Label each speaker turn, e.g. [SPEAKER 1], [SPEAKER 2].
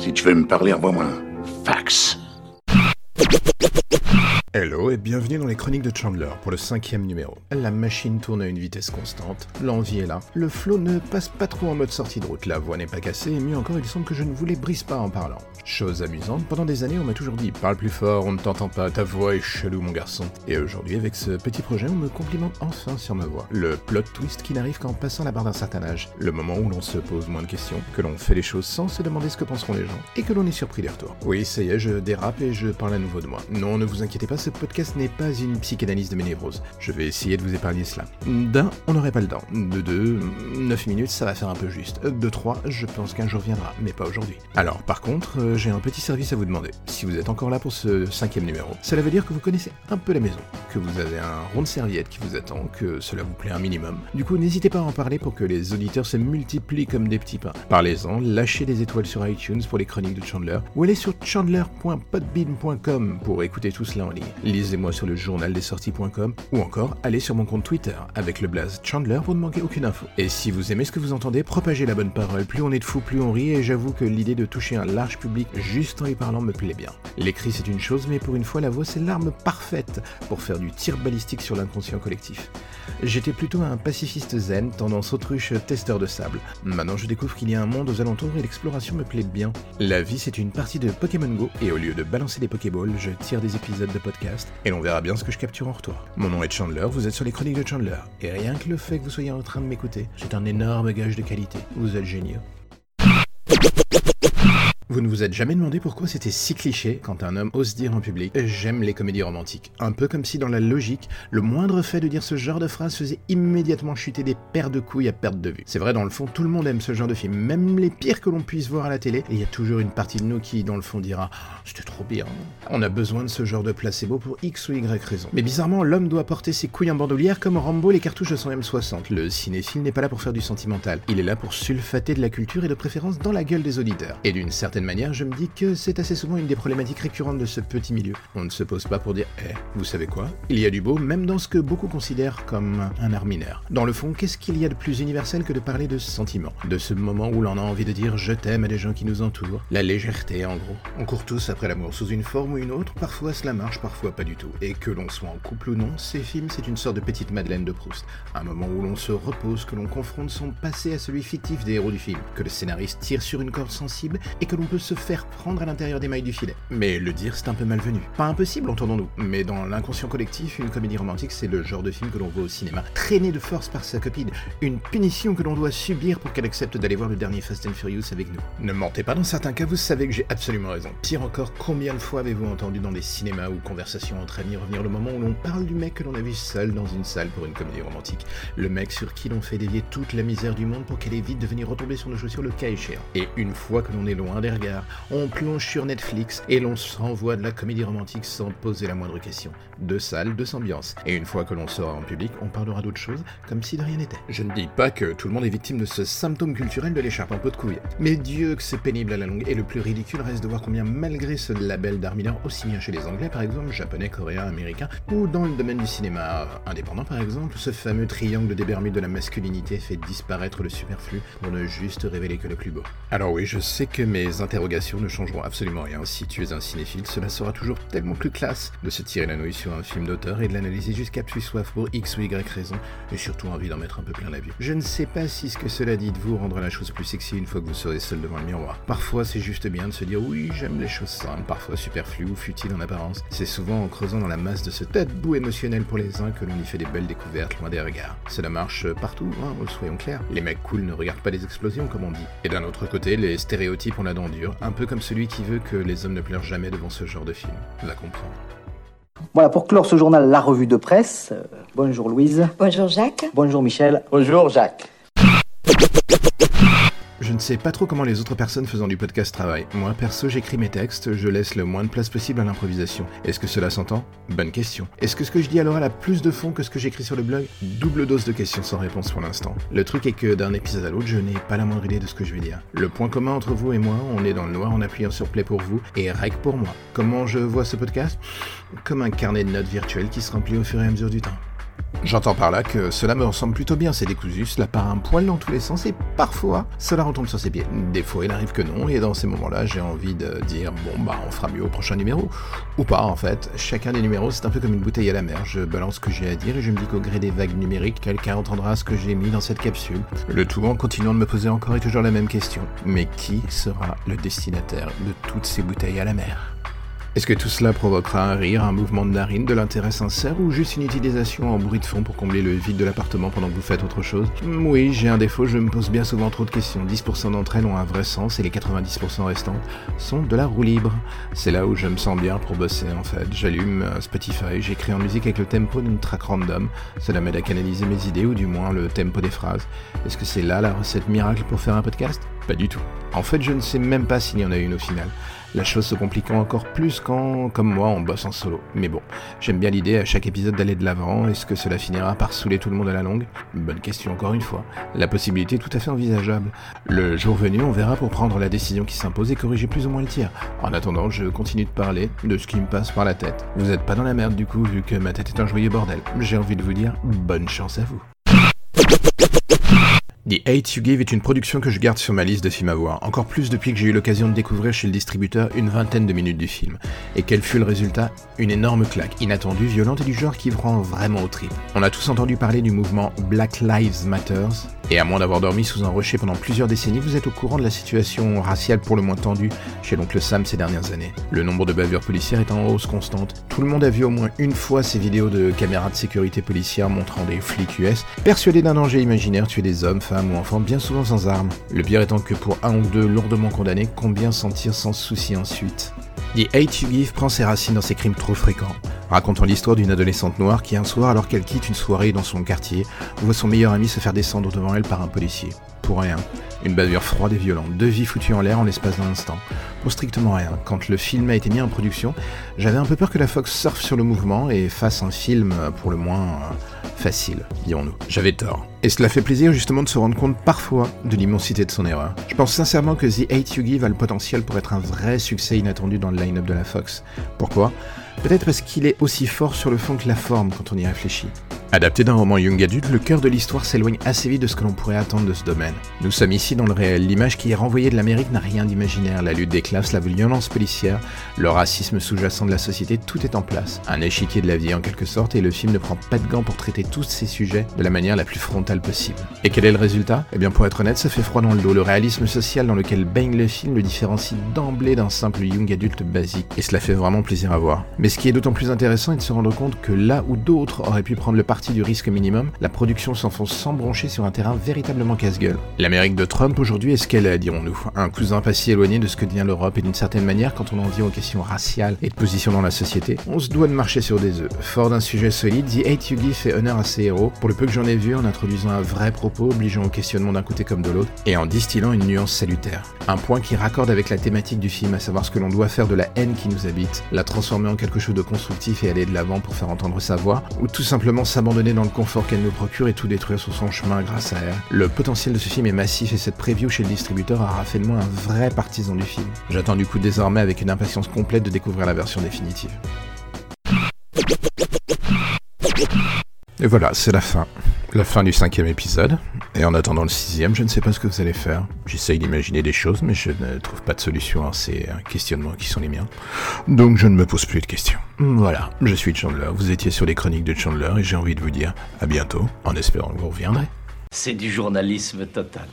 [SPEAKER 1] Si tu veux me parler, envoie-moi un fax.
[SPEAKER 2] Hello? Bienvenue dans les chroniques de Chandler pour le cinquième numéro. La machine tourne à une vitesse constante, l'envie est là, le flow ne passe pas trop en mode sortie de route, la voix n'est pas cassée et mieux encore il semble que je ne vous les brise pas en parlant. Chose amusante, pendant des années on m'a toujours dit parle plus fort, on ne t'entend pas, ta voix est chelou mon garçon. Et aujourd'hui avec ce petit projet on me complimente enfin sur ma voix. Le plot twist qui n'arrive qu'en passant la barre d'un certain âge, le moment où l'on se pose moins de questions, que l'on fait les choses sans se demander ce que penseront les gens et que l'on est surpris des retours. Oui ça y est, je dérape et je parle à nouveau de moi. Non ne vous inquiétez pas, ce podcast n'est pas une psychanalyse de mes névroses. Je vais essayer de vous épargner cela. D'un, on n'aurait pas le temps. De deux, 9 minutes, ça va faire un peu juste. De trois, je pense qu'un jour viendra, mais pas aujourd'hui. Alors, par contre, euh, j'ai un petit service à vous demander. Si vous êtes encore là pour ce cinquième numéro, cela veut dire que vous connaissez un peu la maison, que vous avez un rond de serviette qui vous attend, que cela vous plaît un minimum. Du coup, n'hésitez pas à en parler pour que les auditeurs se multiplient comme des petits pains. Parlez-en, lâchez des étoiles sur iTunes pour les chroniques de Chandler, ou allez sur chandler.podbean.com pour écouter tout cela en ligne. Lisez-moi sur le journaldesorties.com ou encore allez sur mon compte Twitter avec le blaze Chandler pour ne manquer aucune info. Et si vous aimez ce que vous entendez, propagez la bonne parole. Plus on est de fous, plus on rit et j'avoue que l'idée de toucher un large public juste en y parlant me plaît bien. L'écrit c'est une chose, mais pour une fois la voix c'est l'arme parfaite pour faire du tir balistique sur l'inconscient collectif. J'étais plutôt un pacifiste zen, tendance autruche testeur de sable. Maintenant je découvre qu'il y a un monde aux alentours et l'exploration me plaît bien. La vie c'est une partie de Pokémon Go et au lieu de balancer des Pokéballs, je tire des épisodes de podcast et l'on verra bien ce que je capture en retour. Mon nom est Chandler, vous êtes sur les chroniques de Chandler et rien que le fait que vous soyez en train de m'écouter, c'est un énorme gage de qualité. Vous êtes géniaux. Vous ne vous êtes jamais demandé pourquoi c'était si cliché quand un homme ose dire en public J'aime les comédies romantiques. Un peu comme si dans la logique, le moindre fait de dire ce genre de phrase faisait immédiatement chuter des paires de couilles à perte de vue. C'est vrai, dans le fond, tout le monde aime ce genre de film, même les pires que l'on puisse voir à la télé, et il y a toujours une partie de nous qui, dans le fond, dira C'était trop bien. On a besoin de ce genre de placebo pour X ou Y raison. Mais bizarrement, l'homme doit porter ses couilles en bandoulière comme Rambo les cartouches de son M60. Le cinéphile n'est pas là pour faire du sentimental. Il est là pour sulfater de la culture et de préférence dans la gueule des auditeurs. Et d'une certaine manière, je me dis que c'est assez souvent une des problématiques récurrentes de ce petit milieu. On ne se pose pas pour dire Eh, vous savez quoi? Il y a du beau, même dans ce que beaucoup considèrent comme un art mineur. Dans le fond, qu'est-ce qu'il y a de plus universel que de parler de sentiments? De ce moment où l'on a envie de dire je t'aime à des gens qui nous entourent. La légèreté, en gros. On court tous après l'amour sous une forme ou une autre, parfois cela marche, parfois pas du tout. Et que l'on soit en couple ou non, ces films, c'est une sorte de petite Madeleine de Proust. Un moment où l'on se repose, que l'on confronte son passé à celui fictif des héros du film, que le scénariste tire sur une corde sensible et que l'on peut se faire prendre à l'intérieur des mailles du filet. Mais le dire, c'est un peu malvenu. Pas impossible, entendons-nous, mais dans l'inconscient collectif, une comédie romantique, c'est le genre de film que l'on voit au cinéma, traîné de force par sa copine, une punition que l'on doit subir pour qu'elle accepte d'aller voir le dernier Fast and Furious avec nous. Ne mentez pas, dans certains cas, vous savez que j'ai absolument raison. Pire encore, combien de fois avez-vous entendu dans des cinémas ou conversations entre amis revenir le moment où l'on parle du mec que l'on a vu seul dans une salle pour une comédie romantique, le mec sur qui l'on fait dévier toute la misère du monde pour qu'elle évite de venir retomber sur nos chaussures le cas échéant. Et une fois que l'on est loin des on plonge sur Netflix et l'on s'envoie de la comédie romantique sans poser la moindre question. Deux salles, deux ambiances. Et une fois que l'on sera en public, on parlera d'autre chose comme si de rien n'était. Je ne dis pas que tout le monde est victime de ce symptôme culturel de l'écharpe en pot de couille. Mais Dieu que c'est pénible à la longue. Et le plus ridicule reste de voir combien malgré ce label d'art aussi bien chez les Anglais par exemple, Japonais, Coréens, Américains, ou dans le domaine du cinéma indépendant par exemple, ce fameux triangle des Bermudes de la masculinité fait disparaître le superflu pour ne juste révéler que le plus beau. Alors oui, je sais que mes interrogations ne changeront absolument rien. Si tu es un cinéphile, cela sera toujours tellement plus classe de se tirer la nouille sur un film d'auteur et de l'analyser jusqu'à plus soif pour X ou Y raison, et surtout envie d'en mettre un peu plein la vue. Je ne sais pas si ce que cela dit de vous rendra la chose plus sexy une fois que vous serez seul devant le miroir. Parfois, c'est juste bien de se dire oui, j'aime les choses simples, parfois superflues ou futiles en apparence. C'est souvent en creusant dans la masse de ce boue émotionnel pour les uns que l'on y fait des belles découvertes loin des regards. Cela marche partout, hein, soyons clairs. Les mecs cool ne regardent pas les explosions comme on dit. Et d'un autre côté, les stéréotypes ont la dent un peu comme celui qui veut que les hommes ne pleurent jamais devant ce genre de film. Va comprendre.
[SPEAKER 3] Voilà, pour clore ce journal, la revue de presse. Euh, bonjour Louise.
[SPEAKER 4] Bonjour Jacques.
[SPEAKER 3] Bonjour Michel.
[SPEAKER 5] Bonjour Jacques.
[SPEAKER 2] Je ne sais pas trop comment les autres personnes faisant du podcast travaillent. Moi, perso, j'écris mes textes, je laisse le moins de place possible à l'improvisation. Est-ce que cela s'entend? Bonne question. Est-ce que ce que je dis à l'oral a plus de fond que ce que j'écris sur le blog? Double dose de questions sans réponse pour l'instant. Le truc est que d'un épisode à l'autre, je n'ai pas la moindre idée de ce que je vais dire. Le point commun entre vous et moi, on est dans le noir en appuyant sur play pour vous et rec pour moi. Comment je vois ce podcast? Comme un carnet de notes virtuel qui se remplit au fur et à mesure du temps. J'entends par là que cela me ressemble plutôt bien, c'est décousu, cela part un poil dans tous les sens et parfois cela retombe sur ses pieds. Des fois il arrive que non et dans ces moments-là j'ai envie de dire bon bah on fera mieux au prochain numéro. Ou pas en fait, chacun des numéros c'est un peu comme une bouteille à la mer, je balance ce que j'ai à dire et je me dis qu'au gré des vagues numériques quelqu'un entendra ce que j'ai mis dans cette capsule. Le tout en continuant de me poser encore et toujours la même question. Mais qui sera le destinataire de toutes ces bouteilles à la mer? Est-ce que tout cela provoquera un rire, un mouvement de narine, de l'intérêt sincère ou juste une utilisation en bruit de fond pour combler le vide de l'appartement pendant que vous faites autre chose? Oui, j'ai un défaut, je me pose bien souvent trop de questions. 10% d'entre elles ont un vrai sens et les 90% restants sont de la roue libre. C'est là où je me sens bien pour bosser en fait. J'allume euh, Spotify, j'écris en musique avec le tempo d'une track random. Cela m'aide à canaliser mes idées ou du moins le tempo des phrases. Est-ce que c'est là la recette miracle pour faire un podcast? Pas du tout. En fait, je ne sais même pas s'il y en a une au final. La chose se compliquant encore plus quand, comme moi, on bosse en solo. Mais bon, j'aime bien l'idée à chaque épisode d'aller de l'avant. Est-ce que cela finira par saouler tout le monde à la longue? Bonne question encore une fois. La possibilité est tout à fait envisageable. Le jour venu, on verra pour prendre la décision qui s'impose et corriger plus ou moins le tir. En attendant, je continue de parler de ce qui me passe par la tête. Vous êtes pas dans la merde du coup, vu que ma tête est un joyeux bordel. J'ai envie de vous dire bonne chance à vous. The Hate You Give est une production que je garde sur ma liste de films à voir, encore plus depuis que j'ai eu l'occasion de découvrir chez le distributeur une vingtaine de minutes du film. Et quel fut le résultat? Une énorme claque, inattendue, violente et du genre qui rend vraiment au trip. On a tous entendu parler du mouvement Black Lives Matter, et à moins d'avoir dormi sous un rocher pendant plusieurs décennies, vous êtes au courant de la situation raciale pour le moins tendue chez l'oncle Sam ces dernières années. Le nombre de bavures policières est en hausse constante. Tout le monde a vu au moins une fois ces vidéos de caméras de sécurité policière montrant des flics US persuadés d'un danger imaginaire tuer des hommes, ou enfants bien souvent sans armes. Le pire étant que pour un ou deux lourdement condamnés, combien sentir sans souci ensuite? The Hate You Give prend ses racines dans ces crimes trop fréquents, racontant l'histoire d'une adolescente noire qui un soir, alors qu'elle quitte une soirée dans son quartier, voit son meilleur ami se faire descendre devant elle par un policier. Pour rien. Une bavure froide et violente, deux vies foutues en l'air en l'espace d'un instant. Pour strictement rien. Quand le film a été mis en production, j'avais un peu peur que la Fox surfe sur le mouvement et fasse un film pour le moins euh, facile, dirons-nous. J'avais tort. Et cela fait plaisir justement de se rendre compte parfois de l'immensité de son erreur. Je pense sincèrement que The Hate You Give a le potentiel pour être un vrai succès inattendu dans le line-up de la Fox. Pourquoi? Peut-être parce qu'il est aussi fort sur le fond que la forme quand on y réfléchit. Adapté d'un roman young adulte, le cœur de l'histoire s'éloigne assez vite de ce que l'on pourrait attendre de ce domaine. Nous sommes ici dans le réel, l'image qui est renvoyée de l'Amérique n'a rien d'imaginaire, la lutte des classes, la violence policière, le racisme sous-jacent de la société, tout est en place. Un échiquier de la vie en quelque sorte, et le film ne prend pas de gants pour traiter tous ces sujets de la manière la plus frontale possible. Et quel est le résultat? Eh bien pour être honnête, ça fait froid dans le dos, le réalisme social dans lequel baigne le film le différencie d'emblée d'un simple young adulte basique, et cela fait vraiment plaisir à voir. Mais ce qui est d'autant plus intéressant est de se rendre compte que là où d'autres auraient pu prendre le parti du risque minimum, la production s'enfonce sans broncher sur un terrain véritablement casse-gueule. L'Amérique de Trump aujourd'hui est ce qu'elle est, dirons-nous. Un cousin pas si éloigné de ce que devient l'Europe et d'une certaine manière, quand on en vient aux questions raciales et de position dans la société, on se doit de marcher sur des œufs. Fort d'un sujet solide, The Hate You Give fait honneur à ses héros, pour le peu que j'en ai vu en introduisant un vrai propos obligeant au questionnement d'un côté comme de l'autre, et en distillant une nuance salutaire. Un point qui raccorde avec la thématique du film, à savoir ce que l'on doit faire de la haine qui nous habite, la transformer en quelque chose de constructif et aller de l'avant pour faire entendre sa voix, ou tout simplement s'abandonner dans le confort qu'elle nous procure et tout détruire sur son chemin grâce à elle. Le potentiel de ce film est massif et cette preview chez le distributeur aura fait de moi un vrai partisan du film. J'attends du coup désormais avec une impatience complète de découvrir la version définitive. Et voilà, c'est la fin. La fin du cinquième épisode. Et en attendant le sixième, je ne sais pas ce que vous allez faire. J'essaye d'imaginer des choses, mais je ne trouve pas de solution à ces questionnements qui sont les miens. Donc je ne me pose plus de questions. Voilà, je suis Chandler, vous étiez sur les chroniques de Chandler et j'ai envie de vous dire à bientôt, en espérant que vous reviendrez.
[SPEAKER 4] C'est du journalisme total.